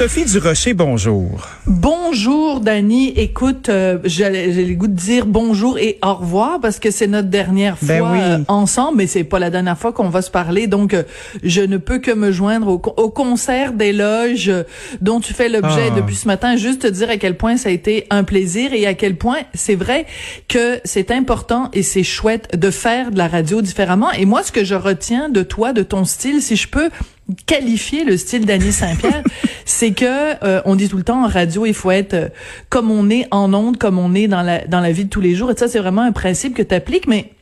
Sophie Durocher, bonjour. Bonjour, Dani. Écoute, euh, j'ai j'ai le goût de dire bonjour et au revoir parce que c'est notre dernière fois Ben oui. euh, ensemble, mais c'est pas la dernière fois qu'on va se parler. Donc, euh, je ne peux que me joindre au, au concert d'éloges dont tu fais l'objet Ah. depuis ce matin. Juste te dire à quel point ça a été un plaisir et à quel point c'est vrai que c'est important et c'est chouette de faire de la radio différemment. Et moi, ce que je retiens de toi, de ton style, si je peux qualifier le style d'Annie Saint-Pierre, c'est que euh, on dit tout le temps en radio, il faut être euh, comme on est en ondes, comme on est dans la dans la vie de tous les jours. Et ça, c'est vraiment un principe que tu appliques, mais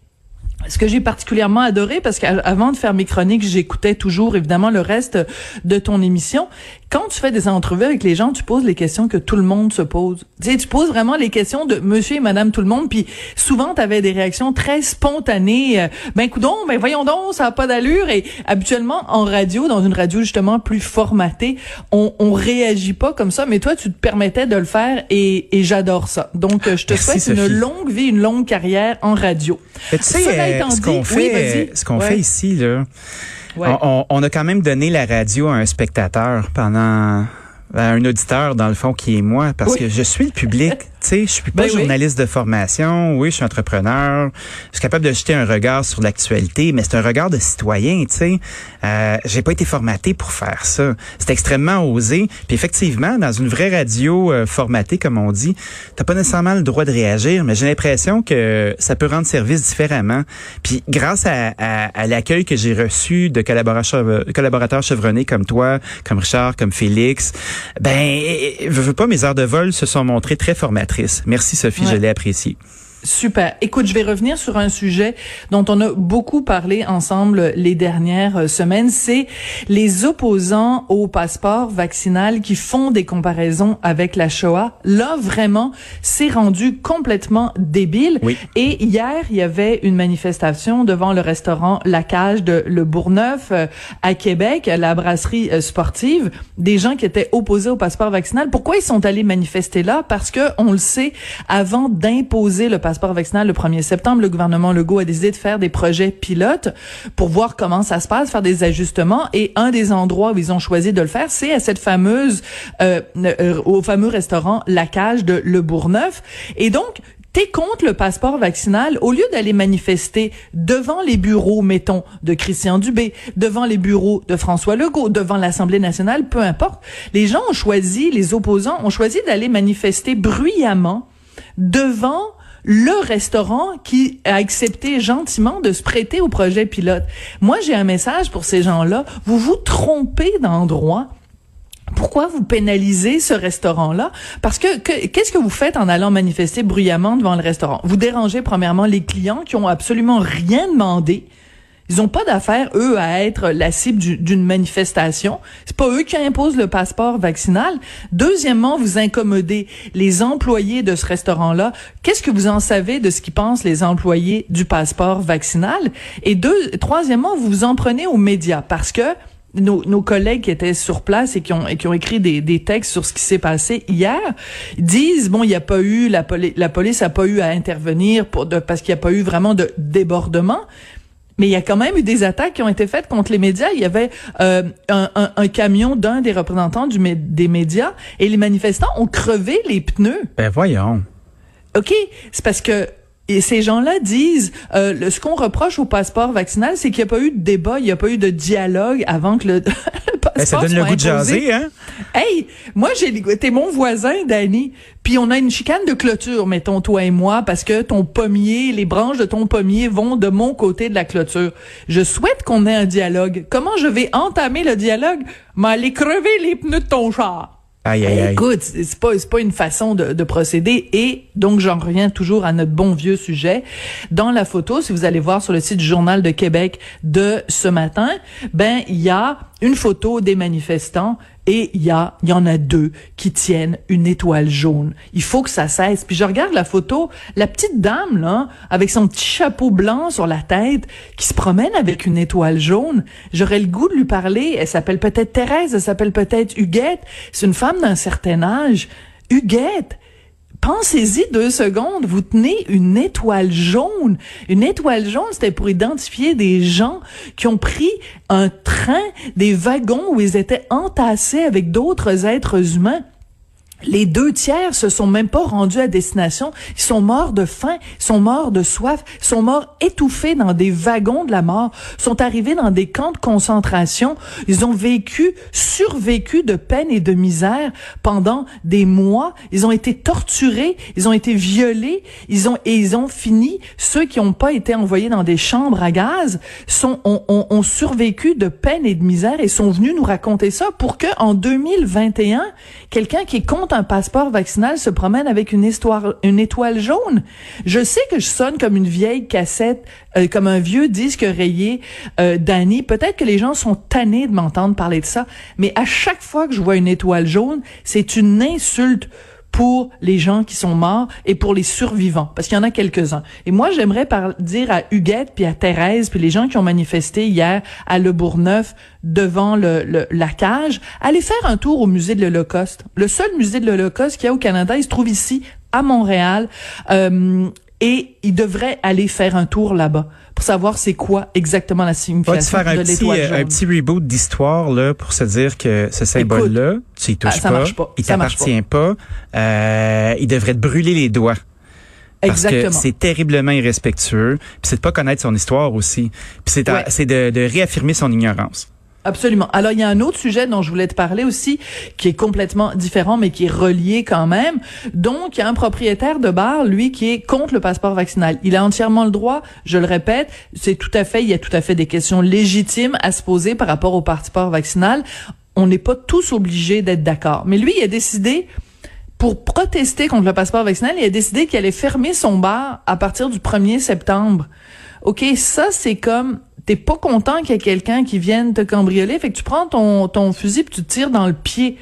ce que j'ai particulièrement adoré, parce qu'avant de faire mes chroniques, j'écoutais toujours évidemment le reste de ton émission. Quand tu fais des entrevues avec les gens, tu poses les questions que tout le monde se pose. Tu sais, tu poses vraiment les questions de monsieur et madame tout le monde, puis souvent tu avais des réactions très spontanées. euh, ben coudon, ben voyons donc, ça a pas d'allure. Et habituellement en radio, dans une radio justement plus formatée, on, on réagit pas comme ça, mais toi tu te permettais de le faire et, et j'adore ça. Donc euh, je te Merci, souhaite Sophie. une longue vie, une longue carrière en radio. Mais tu sais, euh, ce qu'on fait, ce qu'on Ouais. fait ici, là, Ouais. on, on- on a quand même donné la radio à un spectateur pendant à un auditeur dans le fond qui est moi parce Oui. que je suis le public tu sais je suis pas Ben oui. journaliste de formation. Oui je suis entrepreneur. Je suis capable de jeter un regard sur l'actualité mais c'est un regard de citoyen tu sais. Euh, j'ai pas été formaté pour faire ça. C'est extrêmement osé. Puis effectivement dans une vraie radio euh, formatée comme on dit t'as pas nécessairement le droit de réagir mais j'ai l'impression que ça peut rendre service différemment. Puis grâce à, à- à l'accueil que j'ai reçu de collaborateurs, collaborateurs chevronnés comme toi comme Richard comme Félix ben je veux pas mes heures de vol se sont montrées très merci Sophie Ouais. je l'ai apprécié Super. Écoute, je vais revenir sur un sujet dont on a beaucoup parlé ensemble les dernières euh, semaines. C'est les opposants au passeport vaccinal qui font des comparaisons avec la Shoah. Là, vraiment, c'est rendu complètement débile. Oui. Et hier, il y avait une manifestation devant le restaurant La Cage de Le Bourgneuf euh, à Québec, la brasserie euh, sportive, des gens qui étaient opposés au passeport vaccinal. Pourquoi ils sont allés manifester là? Parce que, on le sait, avant d'imposer le passeport vaccinal le 1er septembre, le gouvernement Legault a décidé de faire des projets pilotes pour voir comment ça se passe, faire des ajustements. Et un des endroits où ils ont choisi de le faire, c'est à cette fameuse, euh, euh, au fameux restaurant La Cage de Le Bourgneuf. Et donc, T'es contre le passeport vaccinal, au lieu d'aller manifester devant les bureaux, mettons, de Christian Dubé, devant les bureaux de François Legault, devant l'Assemblée nationale, peu importe, les gens ont choisi, les opposants ont choisi d'aller manifester bruyamment devant le restaurant qui a accepté gentiment de se prêter au projet pilote. Moi, j'ai un message pour ces gens-là. Vous vous trompez d'endroit. Pourquoi vous pénalisez ce restaurant-là? Parce que que- qu'est-ce que vous faites en allant manifester bruyamment devant le restaurant? Vous dérangez premièrement les clients qui ont absolument rien demandé. Ils n'ont pas d'affaire, eux, à être la cible du- d'une manifestation. C'est pas eux qui imposent le passeport vaccinal. Deuxièmement, vous incommodez les employés de ce restaurant-là. Qu'est-ce que vous en savez de ce qu'ils pensent les employés du passeport vaccinal? Et deux, troisièmement, vous vous en prenez aux médias parce que nos, collègues qui étaient sur place et qui ont, ont écrit des, textes sur ce qui s'est passé hier disent bon il n'y a pas eu la, poli- la police a pas eu à intervenir parce qu'il n'y a pas eu vraiment de débordement mais il y a quand même eu des attaques qui ont été faites contre les médias. Il y avait euh, un, un- un camion d'un des représentants du, des médias et les manifestants ont crevé les pneus. ben voyons OK, c'est parce que et ces gens-là disent, euh, le- ce qu'on reproche au passeport vaccinal, c'est qu'il n'y a pas eu de débat, il n'y a pas eu de dialogue avant que le, le Ben, ça donne le goût de jaser, hein? Hey, moi, j'ai t'es mon voisin, Danny. Puis on a une chicane de clôture, mettons, toi et moi, parce que ton pommier, les branches de ton pommier vont de mon côté de la clôture. Je souhaite qu'on ait un dialogue. Comment je vais entamer le dialogue? M'aller crever les pneus de ton char. Aïe, aïe, aïe. Écoute, c'est pas, c'est pas une façon de, de procéder. Et donc, j'en reviens toujours à notre bon vieux sujet. Dans la photo, si vous allez voir sur le site du Journal de Québec de ce matin, ben, il y a une photo des manifestants et il y a, il y en a deux qui tiennent une étoile jaune. Il faut que ça cesse. Puis je regarde la photo, la petite dame, là, avec son petit chapeau blanc sur la tête, qui se promène avec une étoile jaune. J'aurais le goût de lui parler. Elle s'appelle peut-être Thérèse, elle s'appelle peut-être Huguette. C'est une femme d'un certain âge. Huguette, Pensez-y deux secondes, vous tenez une étoile jaune. Une étoile jaune, c'était pour identifier des gens qui ont pris un train, des wagons où ils étaient entassés avec d'autres êtres humains. Les deux tiers se sont même pas rendus à destination. Ils sont morts de faim, ils sont morts de soif, ils sont morts étouffés dans des wagons de la mort, sont arrivés dans des camps de concentration. Ils ont vécu, survécu de peine et de misère pendant des mois. Ils ont été torturés, ils ont été violés, ils ont et ils ont fini. Ceux qui n'ont pas été envoyés dans des chambres à gaz sont ont, ont, ont survécu de peine et de misère et sont venus nous raconter ça pour que en 2021, quelqu'un qui est contre un passeport vaccinal se promène avec une étoile jaune. Je sais que je sonne comme une vieille cassette, euh, comme un vieux disque rayé euh. Peut-être que les gens sont tannés de m'entendre parler de ça, mais à chaque fois que je vois une étoile jaune, c'est une insulte pour les gens qui sont morts et pour les survivants, parce qu'il y en a quelques-uns. Et moi, j'aimerais dire à Huguette, puis à Thérèse, puis les gens qui ont manifesté hier à Le Bourgneuf devant le, la cage, allez faire un tour au musée de l'Holocauste. Le seul musée de l'Holocauste qu'il y a au Canada, il se trouve ici, à Montréal. Euh, et il devrait aller faire un tour là-bas pour savoir c'est quoi exactement la signification faire un de l'étoile petit, jaune. un petit reboot d'histoire là pour se dire que ce symbole-là, tu y touches ah, ça pas, marche pas. il t'appartient pas, euh, il devrait te brûler les doigts. Parce Exactement. que c'est terriblement irrespectueux, puis c'est de pas connaître son histoire aussi, puis c'est Ouais. de réaffirmer son ignorance. Absolument. Alors, il y a un autre sujet dont je voulais te parler aussi, qui est complètement différent, mais qui est relié quand même. Donc, il y a un propriétaire de bar, lui, qui est contre le passeport vaccinal. Il a entièrement le droit, je le répète, c'est tout à fait, il y a tout à fait des questions légitimes à se poser par rapport au passeport vaccinal. On n'est pas tous obligés d'être d'accord. Mais lui, il a décidé, pour protester contre le passeport vaccinal, il a décidé qu'il allait fermer son bar à partir du 1er septembre. OK, ça, c'est comme, t'es pas content qu'il y ait quelqu'un qui vienne te cambrioler, fait que tu prends ton, ton fusil puis tu te tires dans le pied.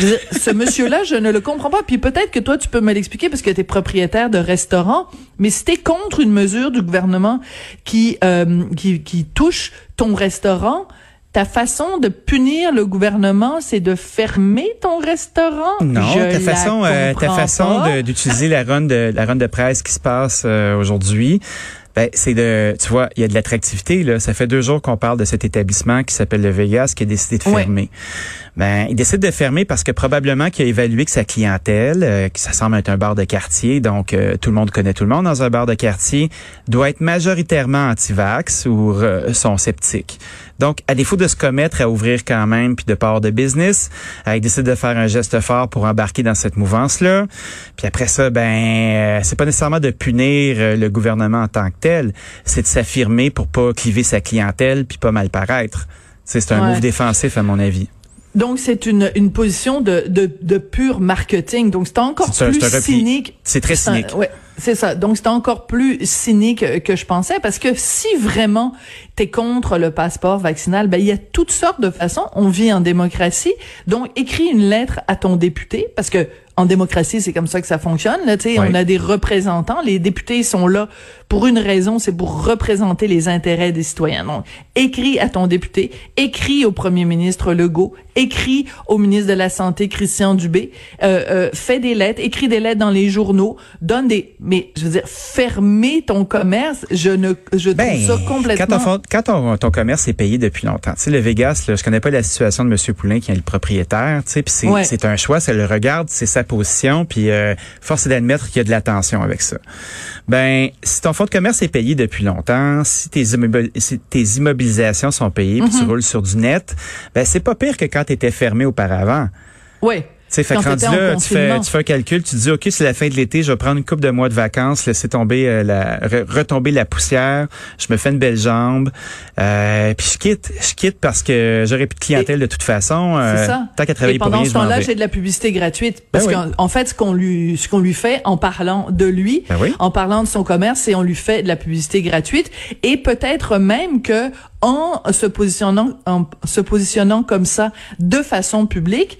Dire, ce monsieur-là, je ne le comprends pas. Puis peut-être que toi, tu peux me l'expliquer parce que t'es propriétaire de restaurant, mais si t'es contre une mesure du gouvernement qui, euh, qui, qui touche ton restaurant, ta façon de punir le gouvernement, c'est de fermer ton restaurant? Non, Je ta la façon, euh, ta façon d'utiliser la run de la run de presse qui se passe euh, aujourd'hui, ben c'est de, tu vois, il y a de l'attractivité là. Ça fait deux jours qu'on parle de cet établissement qui s'appelle le Vegas qui a décidé de fermer. Ben, il décide de fermer parce que probablement qu'il a évalué que sa clientèle, euh, que ça semble être un bar de quartier, donc euh, tout le monde connaît tout le monde dans un bar de quartier, doit être majoritairement anti-vax ou euh, sont sceptiques. Donc, à défaut de se commettre à ouvrir quand même puis de part de business, euh, il décide de faire un geste fort pour embarquer dans cette mouvance-là. Puis après ça, ben, euh, c'est pas nécessairement de punir euh, le gouvernement en tant que tel, c'est de s'affirmer pour pas cliver sa clientèle puis pas mal paraître. C'est un Ouais. move défensif à mon avis. Donc, c'est une, une position de, de, de pur marketing. Donc, c'est encore un- plus un cynique. C'est très un- cynique. ouais, c'est ça. Donc, c'est encore plus cynique que je pensais parce que si vraiment t'es contre le passeport vaccinal, ben, il y a toutes sortes de façons. On vit en démocratie. Donc, écris une lettre à ton député parce que en démocratie, c'est comme ça que ça fonctionne. Là, tu sais, Oui. on a des représentants. Les députés sont là pour une raison, c'est pour représenter les intérêts des citoyens. Donc, écris à ton député, écris au premier ministre Legault, écris au ministre de la Santé Christian Dubé, euh, euh, fais des lettres, écris des lettres dans les journaux, donne des... Mais, je veux dire, fermer ton commerce, je ne... Je trouve Ben, ça complètement... quand, ton, fon- quand ton, ton commerce est payé depuis longtemps, tu sais, le Vegas, là, je connais pas la situation de M. Poulain qui est le propriétaire, tu sais, puis c'est Ouais. c'est un choix, ça le regarde, c'est sa la position, puis euh, force est d'admettre qu'il y a de la tension avec ça. Ben, si ton fonds de commerce est payé depuis longtemps, si tes, immobilisations sont payées, puis tu mhm. roules sur du net, ben c'est pas pire que quand tu étais fermé auparavant. Oui sais, fait rendu là, tu fais, tu fais un calcul, tu dis, OK, c'est la fin de l'été, je vais prendre une coupe de mois de vacances, laisser tomber euh, la, retomber la poussière, je me fais une belle jambe, euh, puis je quitte, je quitte parce que j'aurais plus de clientèle de toute façon. Euh, ça. Tant qu'à travailler Et pendant pour ce temps-là, j'ai de la publicité gratuite parce ben qu'en fait, ce qu'on lui, ce qu'on lui fait en parlant de lui, ben en parlant de son commerce, c'est on lui fait de la publicité gratuite et peut-être même que en se positionnant, en se positionnant comme ça de façon publique,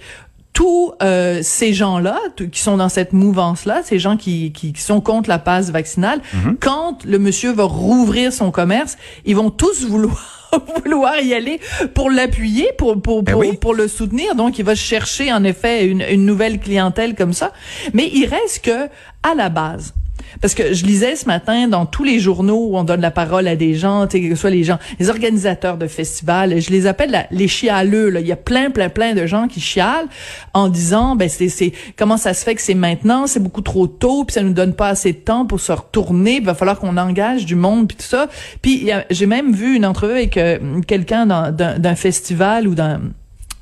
tous euh, ces gens-là qui sont dans cette mouvance-là, ces gens qui, qui, sont contre la passe vaccinale, mhm. quand le monsieur va rouvrir son commerce, ils vont tous vouloir vouloir y aller pour l'appuyer, pour pour ben pour, pour, le soutenir. Donc, il va chercher en effet une, une nouvelle clientèle comme ça. Mais il reste que à la base, parce que je lisais ce matin dans tous les journaux où on donne la parole à des gens, que ce soit les gens, les organisateurs de festivals, je les appelle les chialeux. Là. Il y a plein, plein, plein de gens qui chialent en disant, ben c'est, c'est comment ça se fait que c'est maintenant, c'est beaucoup trop tôt, puis ça nous donne pas assez de temps pour se retourner, il va falloir qu'on engage du monde, puis tout ça. Puis j'ai même vu une entrevue avec euh, quelqu'un d'un festival ou dans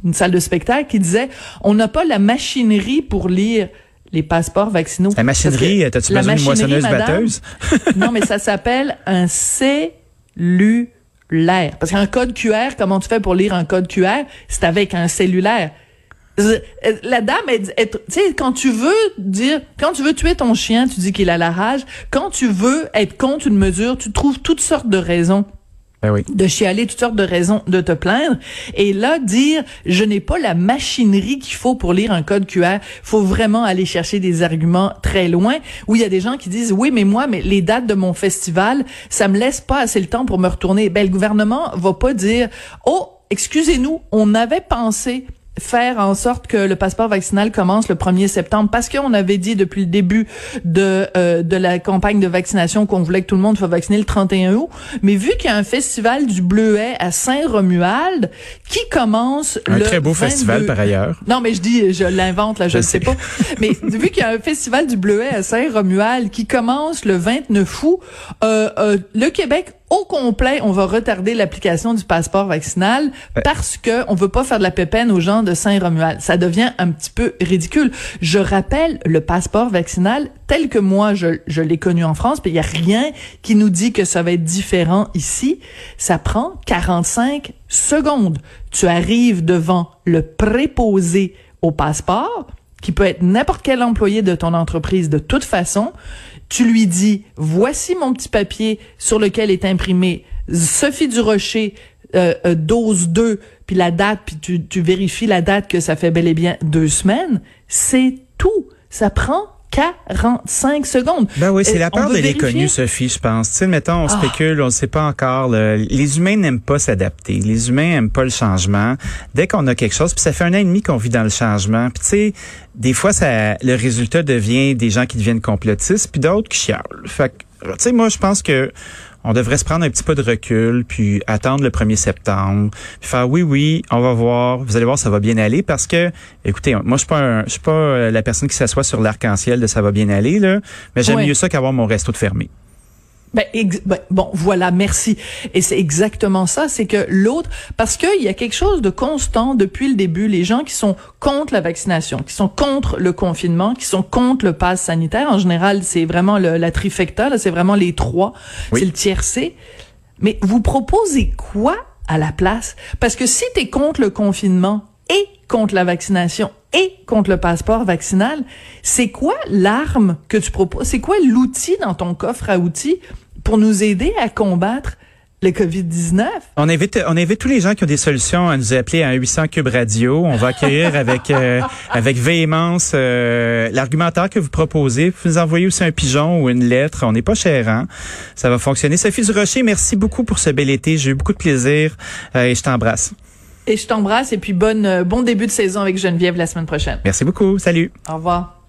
une salle de spectacle qui disait, on n'a pas la machinerie pour lire les passeports vaccinaux. La machinerie, t'as-tu besoin d'une moissonneuse batteuse? non, mais ça s'appelle un cellulaire. Parce qu'un code QR, comment tu fais pour lire un code QR? C'est avec un cellulaire. La dame, tu sais, quand tu veux dire, quand tu veux tuer ton chien, tu dis qu'il a la rage. Quand tu veux être contre une mesure, tu trouves toutes sortes de raisons ben de chialer toutes sortes de raisons de te plaindre. Et là dire je n'ai pas la machinerie qu'il faut pour lire un code QR faut vraiment aller chercher des arguments très loin où il y a des gens qui disent oui mais moi mais les dates de mon festival ça me laisse pas assez le temps pour me retourner. Ben le gouvernement va pas dire oh excusez-nous on avait pensé faire en sorte que le passeport vaccinal commence le 1er septembre. Parce qu'on avait dit depuis le début de euh, de la campagne de vaccination qu'on voulait que tout le monde soit vacciné le 31 août. Mais vu qu'il y a un festival du Bleuet à Saint-Romuald qui commence un le très beau festival par ailleurs. Non mais je dis je l'invente là je ne sais pas. Mais vu qu'il y a un festival du Bleuet à Saint-Romuald qui commence le 29 août euh, euh, le Québec au complet, on va retarder l'application du passeport vaccinal parce que on veut pas faire de la pépène aux gens de Saint-Romuald. Ça devient un petit peu ridicule. Je rappelle le passeport vaccinal tel que moi je, je l'ai connu en France, mais il y a rien qui nous dit que ça va être différent ici. Ça prend 45 secondes. Tu arrives devant le préposé au passeport, qui peut être n'importe quel employé de ton entreprise de toute façon tu lui dis, voici mon petit papier sur lequel est imprimé Sophie Durocher, euh, euh, dose 2, puis la date, puis tu, tu vérifies la date que ça fait bel et bien deux semaines, c'est tout. Ça prend 45 secondes. Ben oui, c'est la peur de l'inconnu, Sophie, je pense. Tu sais, mettons, on ah. spécule, on ne sait pas encore. Les humains n'aiment pas s'adapter. Les humains n'aiment pas le changement. Dès qu'on a quelque chose, puis ça fait un an et demi qu'on vit dans le changement. Puis tu sais, des fois, ça, le résultat devient des gens qui deviennent complotistes, puis d'autres qui chialent. Fait que, tu sais, moi, je pense que on devrait se prendre un petit peu de recul, puis attendre le 1er septembre, puis faire oui, oui, on va voir, vous allez voir, ça va bien aller, parce que, écoutez, moi, je suis pas, je suis pas euh, la personne qui s'assoit sur l'arc-en-ciel de ça va bien aller, là, mais j'aime mieux ça qu'avoir mon resto de fermé. Ben, ben, bon, voilà, merci. Et c'est exactement ça, c'est que l'autre, parce qu'il y a quelque chose de constant depuis le début, les gens qui sont contre la vaccination, qui sont contre le confinement, qui sont contre le pass sanitaire, en général, c'est vraiment le, la trifecta, c'est vraiment les trois, c'est le tiercé. Mais vous proposez quoi à la place? Parce que si tu es contre le confinement et contre la vaccination et contre le passeport vaccinal, c'est quoi l'arme que tu proposes? C'est quoi l'outil dans ton coffre à outils pour nous aider à combattre le COVID-19. On invite, on invite tous les gens qui ont des solutions à nous appeler à 800 Cube Radio. On va accueillir avec, euh, avec véhémence euh, l'argumentaire que vous proposez. Vous nous envoyez aussi un pigeon ou une lettre. On n'est pas cher, hein? Ça va fonctionner. Sophie Durocher, merci beaucoup pour ce bel été. J'ai eu beaucoup de plaisir euh, et je t'embrasse. Et je t'embrasse et puis bonne, bon début de saison avec Geneviève la semaine prochaine. Merci beaucoup. Salut. Au revoir.